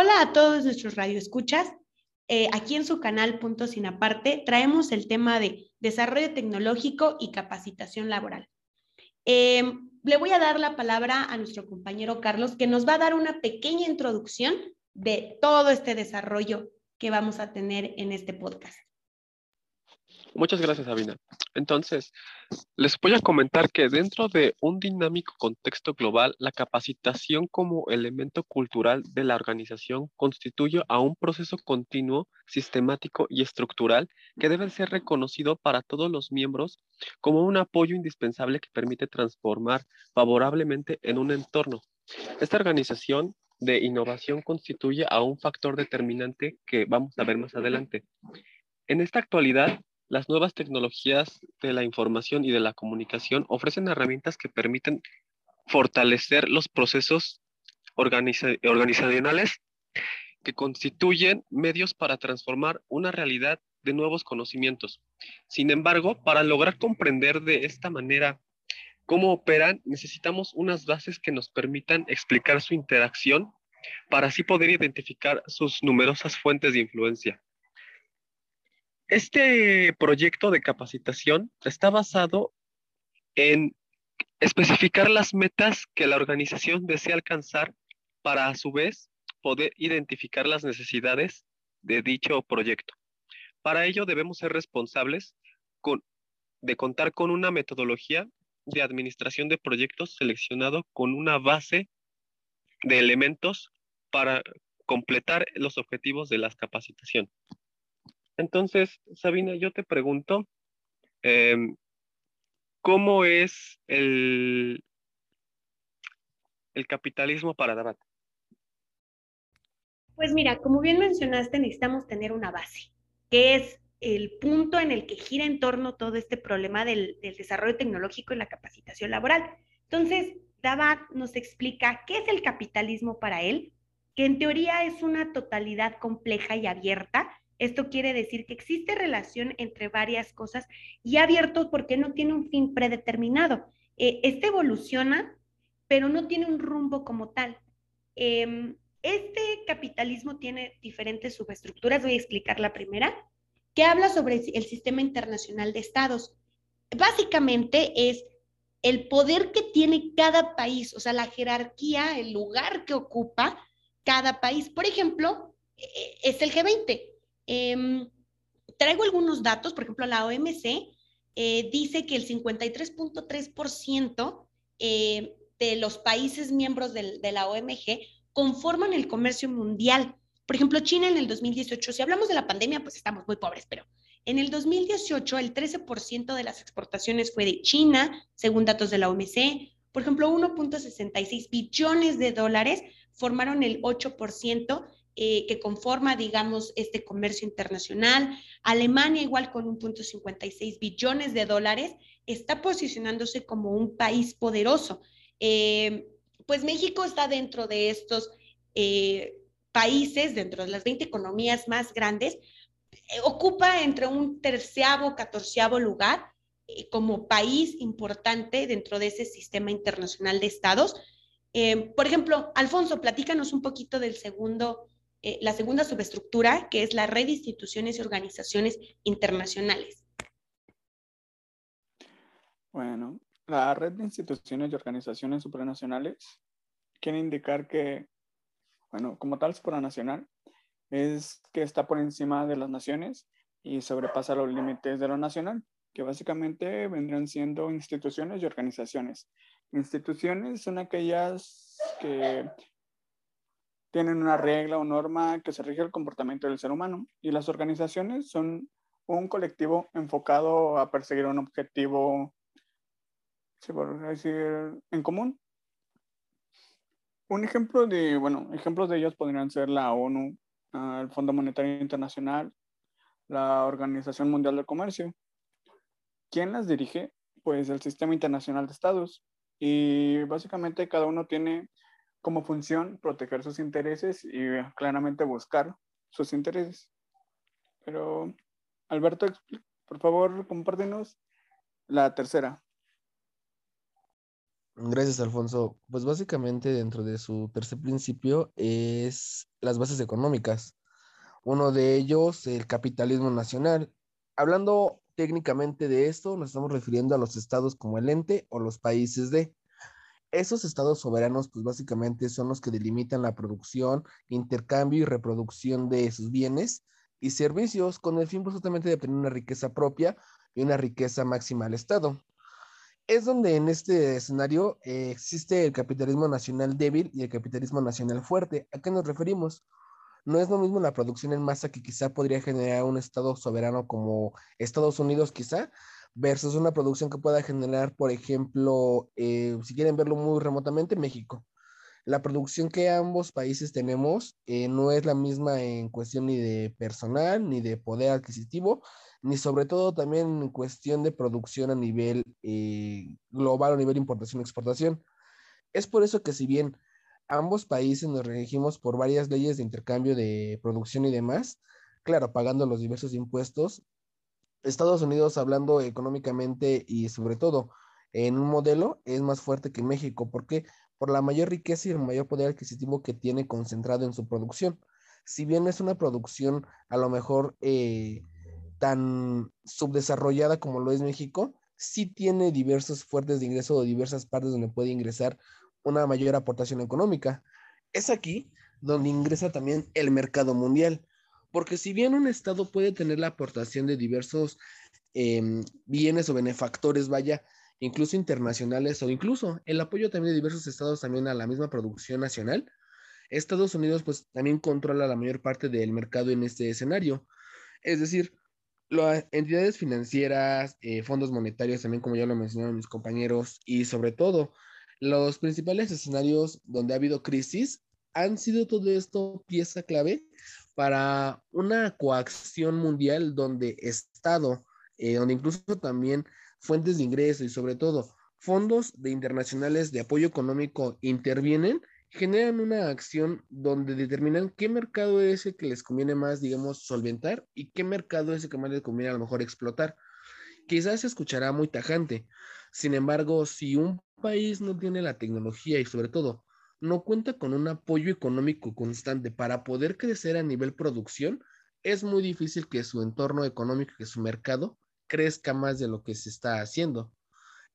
Hola a todos nuestros radioescuchas. Eh, aquí en su canal Punto Sin Aparte traemos el tema de desarrollo tecnológico y capacitación laboral. Em, le voy a dar la palabra a nuestro compañero Carlos, que nos va a dar una pequeña introducción de todo este desarrollo que vamos a tener en este podcast. Muchas gracias, Sabina. Entonces, les voy a comentar que dentro de un dinámico contexto global, la capacitación como elemento cultural de la organización constituye a un proceso continuo, sistemático y estructural que debe ser reconocido para todos los miembros como un apoyo indispensable que permite transformar favorablemente en un entorno. Esta organización de innovación constituye a un factor determinante que vamos a ver más adelante. En esta actualidad, las nuevas tecnologías de la información y de la comunicación ofrecen herramientas que permiten fortalecer los procesos organizacionales que constituyen medios para transformar una realidad de nuevos conocimientos. Sin embargo, para lograr comprender de esta manera cómo operan, necesitamos unas bases que nos permitan explicar su interacción para así poder identificar sus numerosas fuentes de influencia. Este proyecto de capacitación está basado en especificar las metas que la organización desea alcanzar para a su vez poder identificar las necesidades de dicho proyecto. Para ello debemos ser responsables de contar con una metodología de administración de proyectos seleccionado con una base de elementos para completar los objetivos de la capacitación. Entonces, Sabina, yo te pregunto, em, ¿cómo es el, capitalismo para Dabat? Pues mira, como bien mencionaste, necesitamos tener una base, que es el punto en el que gira en torno todo este problema del, del desarrollo tecnológico y la capacitación laboral. Entonces, Dabat nos explica qué es el capitalismo para él, que en teoría es una totalidad compleja y abierta esto quiere decir que existe relación entre varias cosas y abierto porque no tiene un fin predeterminado. Eh, este evoluciona, pero no tiene un rumbo como tal. Em, este capitalismo tiene diferentes subestructuras. Voy a explicar la primera, que habla sobre el sistema internacional de estados. Básicamente es el poder que tiene cada país, o sea, la jerarquía, el lugar que ocupa cada país. Por ejemplo, e, e, es el G20. Em, traigo algunos datos, por ejemplo, la OMC eh, dice que el 53.3% eh, de los países miembros de la OMG conforman el comercio mundial. Por ejemplo, China en el 2018, si hablamos de la pandemia, pues estamos muy pobres, pero en el 2018 el 13% de las exportaciones fue de China, según datos de la OMC. Por ejemplo, 1.66 billones de dólares formaron el 8% eh, que conforma, digamos, este comercio internacional. Alemania, igual con 1.56 billones de dólares, está posicionándose como un país poderoso. Eh, pues México está dentro de estos eh, países, dentro de las 20 economías más grandes, ocupa entre un terciavo, catorceavo lugar como país importante dentro de ese sistema internacional de estados. por ejemplo, Alfonso, platícanos un poquito del segundo eh, la segunda subestructura, que es la red de instituciones y organizaciones internacionales. Bueno, la red de instituciones y organizaciones supranacionales quiere indicar que, bueno, como tal supranacional, es que está por encima de las naciones y sobrepasa los límites de lo nacional, que básicamente vendrían siendo instituciones y organizaciones. Instituciones son aquellas que tienen una regla o norma que se rige el comportamiento del ser humano y las organizaciones son un colectivo enfocado a perseguir un objetivo, se decir, en común. Un ejemplo de, bueno, ejemplos de ellos podrían ser la ONU, ah, el Fondo Monetario Internacional, la Organización Mundial del Comercio. ¿Quién las dirige? Pues el Sistema Internacional de Estados. Y básicamente cada uno tiene como función proteger sus intereses y claramente buscar sus intereses. Pero, Alberto, por favor, compártenos la tercera. Gracias, Alfonso. Pues básicamente dentro de su tercer principio es las bases económicas. Uno de ellos, el capitalismo nacional. Hablando técnicamente de esto, nos estamos refiriendo a los estados como el ente o los países de. Esos estados soberanos, pues básicamente son los que delimitan la producción, intercambio y reproducción de sus bienes y servicios con el fin justamente de tener una riqueza propia y una riqueza máxima al Estado es donde en este escenario eh, existe el capitalismo nacional débil y el capitalismo nacional fuerte. ¿A qué nos referimos? No es lo mismo la producción en masa que quizá podría generar un Estado soberano como Estados Unidos quizá, versus una producción que pueda generar, por ejemplo, eh, si quieren verlo muy remotamente, México. La producción que ambos países tenemos eh, no es la misma en cuestión ni de personal ni de poder adquisitivo, ni sobre todo también en cuestión de producción a nivel eh, global, a nivel importación-exportación. Es por eso que si bien ambos países nos regimos por varias leyes de intercambio de producción y demás, claro, pagando los diversos impuestos, Estados Unidos hablando económicamente y sobre todo en un modelo es más fuerte que México. ¿Por qué? Por la mayor riqueza y el mayor poder adquisitivo que tiene concentrado en su producción. Si bien es una producción a lo mejor eh, tan subdesarrollada como lo es México, sí tiene diversos fuertes de ingreso o diversas partes donde puede ingresar una mayor aportación económica. Es aquí donde ingresa también el mercado mundial, porque si bien un Estado puede tener la aportación de diversos em, bienes o benefactores, vaya, incluso internacionales o incluso el apoyo también de diversos estados también a la misma producción nacional, Estados Unidos pues también controla la mayor parte del mercado en este escenario. Es decir, las entidades financieras, eh, fondos monetarios, también como ya lo mencionaron mis compañeros, y sobre todo los principales escenarios donde ha habido crisis, han sido todo esto pieza clave para una coacción mundial donde Estado, eh, donde incluso también fuentes de ingreso y sobre todo fondos de internacionales de apoyo económico intervienen generan una acción donde determinan qué mercado es el que les conviene más, digamos, solventar y qué mercado es el que más les conviene a lo mejor explotar. Quizás se escuchará muy tajante. Sin embargo, si un país no tiene la tecnología y sobre todo no cuenta con un apoyo económico constante para poder crecer a nivel producción, es muy difícil que su entorno económico, que su mercado crezca más de lo que se está haciendo.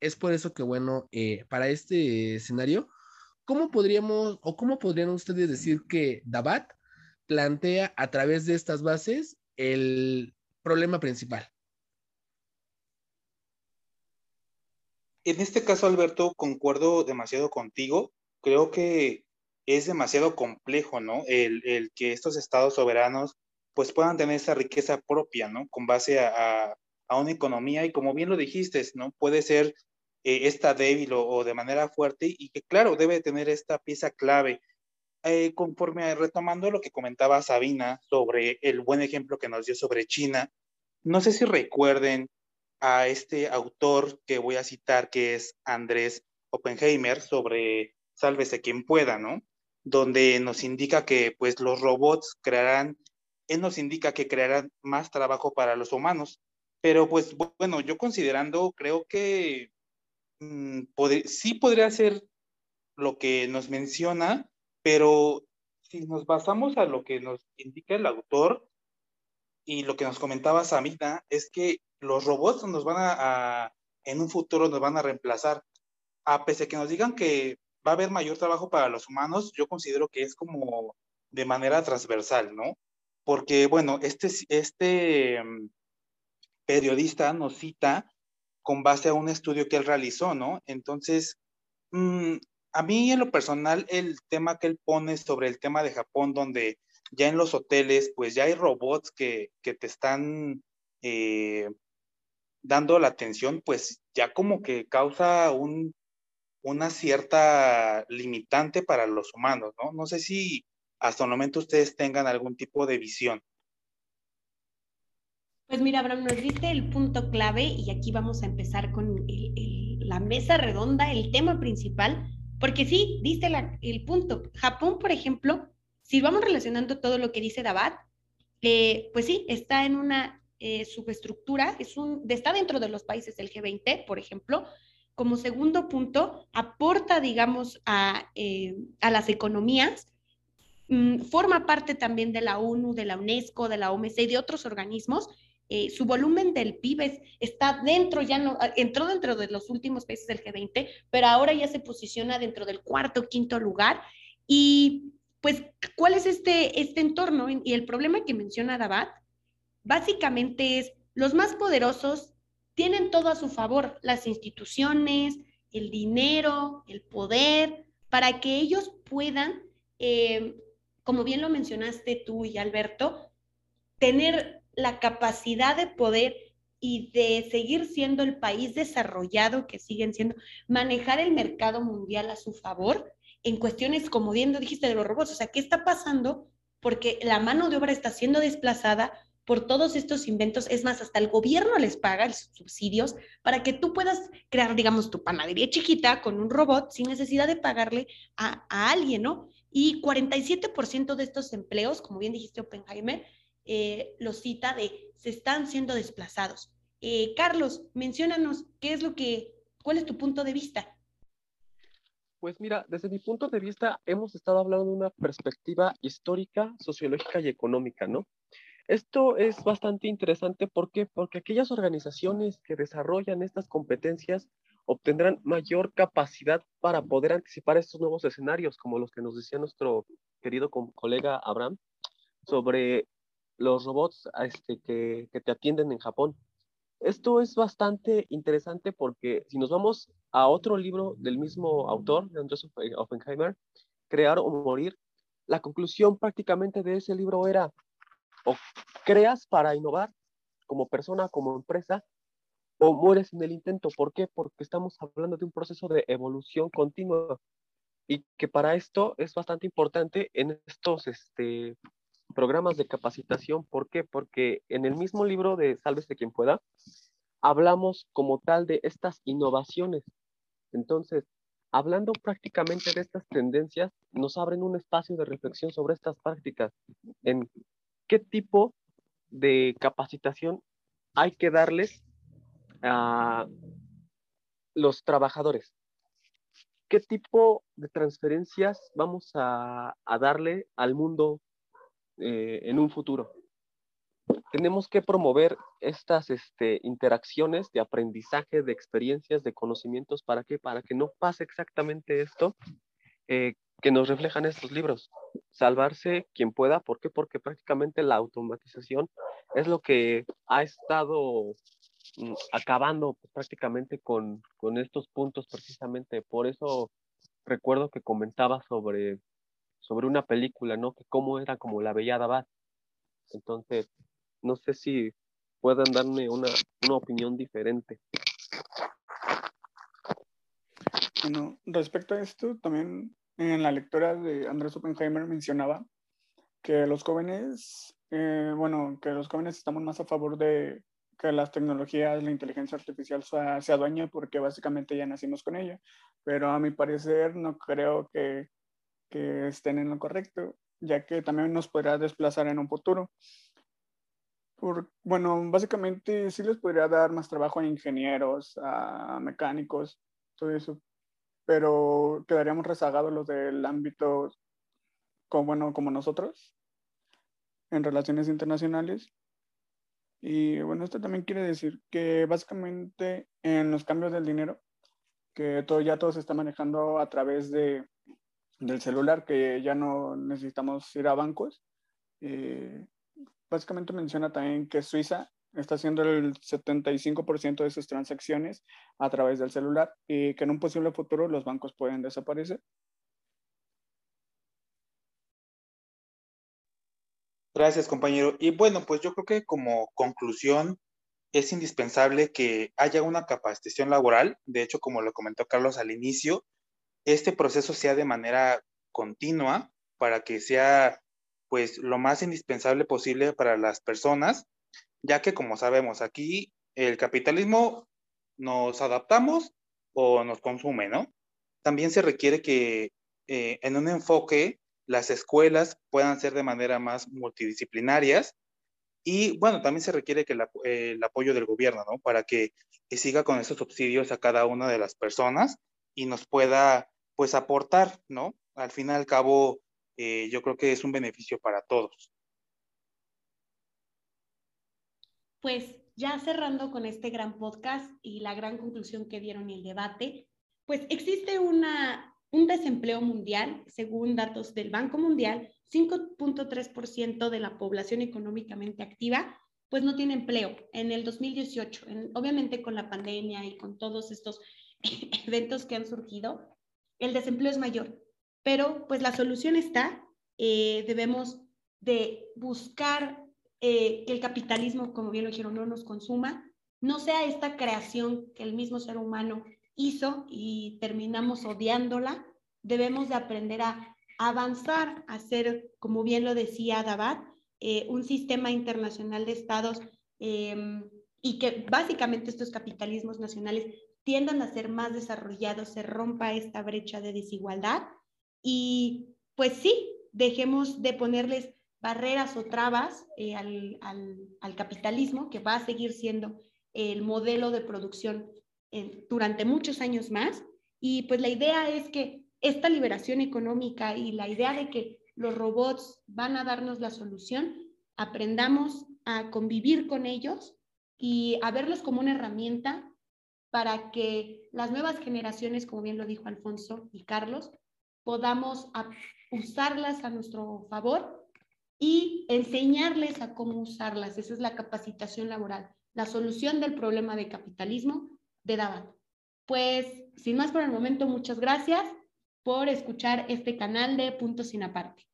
Es por eso que, bueno, eh, para este escenario, ¿cómo podríamos o cómo podrían ustedes decir que Dabat plantea a través de estas bases el problema principal? En este caso, Alberto, concuerdo demasiado contigo. Creo que es demasiado complejo, ¿no? El, que estos estados soberanos pues puedan tener esa riqueza propia, ¿no? Con base a, a una economía y como bien lo dijiste, ¿no? Puede ser eh, está débil o, de manera fuerte y que claro, debe tener esta pieza clave. Eh, conforme retomando lo que comentaba Sabina sobre el buen ejemplo que nos dio sobre China, no sé si recuerden a este autor que voy a citar, que es Andrés Oppenheimer, sobre Sálvese quien pueda, ¿no? Donde nos indica que pues los robots crearán, él nos indica que crearán más trabajo para los humanos. Pero pues bueno, yo considerando, creo que Mm, sí podría ser lo que nos menciona, pero si nos basamos a lo que nos indica el autor y lo que nos comentaba Samina, es que los robots nos van a, en un futuro nos van a reemplazar. A pesar de que nos digan que va a haber mayor trabajo para los humanos, yo considero que es como de manera transversal, ¿no? Porque, bueno, este, este mm, periodista nos cita con base a un estudio que él realizó, ¿no? Entonces, mm, a mí en lo personal, el tema que él pone sobre el tema de Japón, donde ya en los hoteles, pues ya hay robots que, te están eh, dando la atención, pues ya como que causa un, una cierta limitante para los humanos, ¿no? No sé si hasta el momento ustedes tengan algún tipo de visión. Pues mira, Abraham, nos diste el punto clave y aquí vamos a empezar con la mesa redonda, el tema principal, porque sí, diste el punto. Japón, por ejemplo, si vamos relacionando todo lo que dice Dabat, eh, pues sí, está en una eh, subestructura, es un, está dentro de los países del G20, por ejemplo, como segundo punto, aporta, digamos, a, eh, a las economías, mm, forma parte también de la ONU, de la UNESCO, de la OMC y de otros organismos. Eh, su volumen del PIB está dentro, ya no, entró dentro de los últimos países del G20, pero ahora ya se posiciona dentro del cuarto, quinto lugar. Y pues, ¿cuál es este, este entorno? Y el problema que menciona Dabat, básicamente es los más poderosos tienen todo a su favor, las instituciones, el dinero, el poder, para que ellos puedan, eh, como bien lo mencionaste tú y Alberto, tener la capacidad de poder y de seguir siendo el país desarrollado que siguen siendo, manejar el mercado mundial a su favor en cuestiones, como bien lo dijiste, de los robots. O sea, ¿qué está pasando? Porque la mano de obra está siendo desplazada por todos estos inventos. Es más, hasta el gobierno les paga subsidios para que tú puedas crear, digamos, tu panadería chiquita con un robot sin necesidad de pagarle a, alguien, ¿no? Y 47% de estos empleos, como bien dijiste Oppenheimer, eh, lo cita de se están siendo desplazados. Eh, Carlos, menciónanos qué es lo que, cuál es tu punto de vista. Pues mira, desde mi punto de vista hemos estado hablando de una perspectiva histórica, sociológica y económica, ¿no? Esto es bastante interesante ¿por porque aquellas organizaciones que desarrollan estas competencias obtendrán mayor capacidad para poder anticipar estos nuevos escenarios, como los que nos decía nuestro querido colega Abraham, sobre los robots este, que, que te atienden en Japón. Esto es bastante interesante porque si nos vamos a otro libro del mismo autor, de Andrés Oppenheimer, Crear o Morir, la conclusión prácticamente de ese libro era, o creas para innovar como persona, como empresa, o mueres en el intento. ¿Por qué? Porque estamos hablando de un proceso de evolución continua y que para esto es bastante importante en estos este, programas de capacitación. ¿Por qué? Porque en el mismo libro de Sálvese quien pueda, hablamos como tal de estas innovaciones. Entonces, hablando prácticamente de estas tendencias, nos abren un espacio de reflexión sobre estas prácticas, en qué tipo de capacitación hay que darles a los trabajadores. ¿Qué tipo de transferencias vamos a, darle al mundo eh, en un futuro? Tenemos que promover estas este, interacciones de aprendizaje, de experiencias, de conocimientos. ¿Para qué? Para que no pase exactamente esto eh, que nos reflejan estos libros. Salvarse quien pueda, ¿por qué? Porque prácticamente la automatización es lo que ha estado mm, acabando prácticamente con, con estos puntos precisamente. Por eso recuerdo que comentaba sobre, sobre una película, ¿no? Que cómo era como la Bella Abad. Entonces, no sé si puedan darme una, una opinión diferente. Bueno, respecto a esto, también en la lectura de Andrés Oppenheimer mencionaba que los jóvenes, eh, bueno, que los jóvenes estamos más a favor de que las tecnologías, la inteligencia artificial se, se adueñe porque básicamente ya nacimos con ella. Pero a mi parecer no creo que, que estén en lo correcto, ya que también nos podrá desplazar en un futuro. Por, bueno, básicamente sí les podría dar más trabajo a ingenieros, a mecánicos, todo eso, pero quedaríamos rezagados los del ámbito como, bueno, como nosotros en relaciones internacionales. Y bueno, esto también quiere decir que básicamente en los cambios del dinero, que todo, ya todo se está manejando a través de, del celular, que ya no necesitamos ir a bancos. Eh, básicamente menciona también que Suiza está haciendo el 75% de sus transacciones a través del celular y que en un posible futuro los bancos pueden desaparecer. Gracias, compañero. Y bueno, pues yo creo que como conclusión es indispensable que haya una capacitación laboral. De hecho, como lo comentó Carlos al inicio, este proceso sea de manera continua para que sea pues lo más indispensable posible para las personas ya que como sabemos aquí el capitalismo nos adaptamos o nos consume, ¿no? También se requiere que eh, en un enfoque las escuelas puedan ser de manera más multidisciplinarias y bueno, también se requiere que el apoyo del gobierno, ¿no? Para que siga con esos subsidios a cada una de las personas y nos pueda pues aportar, ¿no? Al fin y al cabo, eh, yo creo que es un beneficio para todos. Pues ya cerrando con este gran podcast y la gran conclusión que dieron el debate, pues existe una, un desempleo mundial, según datos del Banco Mundial, 5.3% de la población económicamente activa pues no tiene empleo en el 2018. obviamente con la pandemia y con todos estos eventos que han surgido, el desempleo es mayor. Pero pues la solución está, eh, debemos de buscar eh, que el capitalismo, como bien lo dijeron, no nos consuma, no sea esta creación que el mismo ser humano hizo y terminamos odiándola. Debemos de aprender a avanzar, a ser, como bien lo decía Dabat, eh, un sistema internacional de estados em, y que básicamente estos capitalismos nacionales tiendan a ser más desarrollados, se rompa esta brecha de desigualdad y pues sí, dejemos de ponerles barreras o trabas eh, al, al, capitalismo, que va a seguir siendo el modelo de producción durante muchos años más. Y pues la idea es que esta liberación económica y la idea de que los robots van a darnos la solución, aprendamos a convivir con ellos y a verlos como una herramienta para que las nuevas generaciones, como bien lo dijo Alfonso y Carlos, podamos usarlas a nuestro favor y enseñarles a cómo usarlas. Esa es la capacitación laboral, la solución del problema de capitalismo de Dabat. Pues, sin más por el momento, muchas gracias por escuchar este canal de Puntos Sin Aparte.